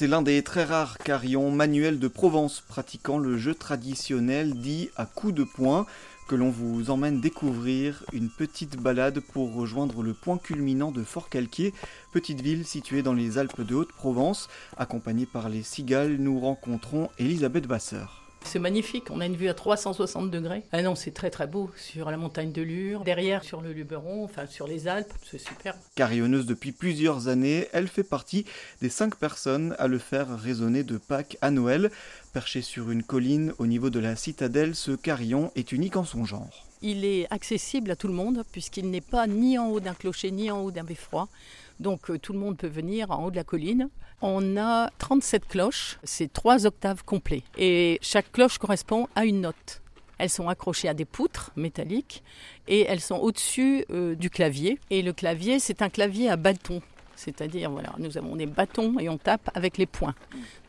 C'est l'un des très rares carillons manuels de Provence pratiquant le jeu traditionnel dit à coups de poing que l'on vous emmène découvrir une petite balade pour rejoindre le point culminant de Fort-Calquier, petite ville située dans les Alpes de Haute-Provence. Accompagnée par les cigales, nous rencontrons Elisabeth Vasseur. C'est magnifique, on a une vue à 360 degrés. Ah non, c'est très très beau sur la montagne de Lure, derrière sur le Luberon, enfin sur les Alpes, c'est super. Carillonneuse depuis plusieurs années, elle fait partie des cinq personnes à le faire résonner de Pâques à Noël. Perché sur une colline au niveau de la citadelle, ce carillon est unique en son genre. Il est accessible à tout le monde puisqu'il n'est pas ni en haut d'un clocher ni en haut d'un beffroi. Donc euh, tout le monde peut venir en haut de la colline. On a 37 cloches, c'est trois octaves complets. Et chaque cloche correspond à une note. Elles sont accrochées à des poutres métalliques et elles sont au-dessus euh, du clavier. Et le clavier, c'est un clavier à bâton. C'est-à-dire, voilà, nous avons des bâtons et on tape avec les poings.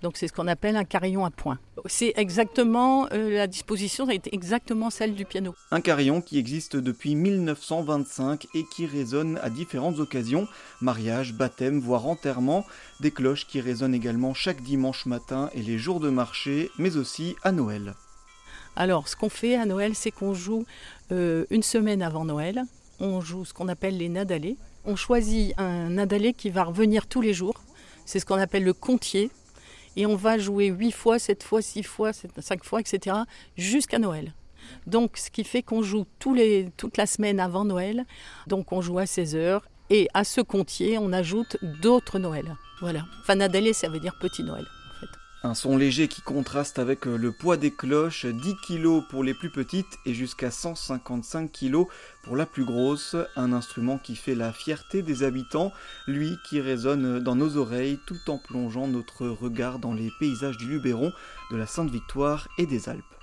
Donc c'est ce qu'on appelle un carillon à poings. C'est exactement, euh, la disposition été exactement celle du piano. Un carillon qui existe depuis 1925 et qui résonne à différentes occasions, mariage, baptême, voire enterrement, des cloches qui résonnent également chaque dimanche matin et les jours de marché, mais aussi à Noël. Alors ce qu'on fait à Noël, c'est qu'on joue euh, une semaine avant Noël, on joue ce qu'on appelle les nadalés. On choisit un nadalé qui va revenir tous les jours. C'est ce qu'on appelle le comptier. Et on va jouer 8 fois, 7 fois, 6 fois, 5 fois, etc. jusqu'à Noël. Donc, ce qui fait qu'on joue tous les, toute la semaine avant Noël. Donc, on joue à 16 heures. Et à ce comptier, on ajoute d'autres Noëls. Voilà. Enfin, Nadalé, ça veut dire petit Noël. Un son léger qui contraste avec euh, le poids des cloches, 10 kg pour les plus petites et jusqu'à 155 kg pour la plus grosse. Un instrument qui fait la fierté des habitants, lui qui résonne dans nos oreilles tout en plongeant notre regard dans les paysages du Luberon, de la Sainte-Victoire et des Alpes.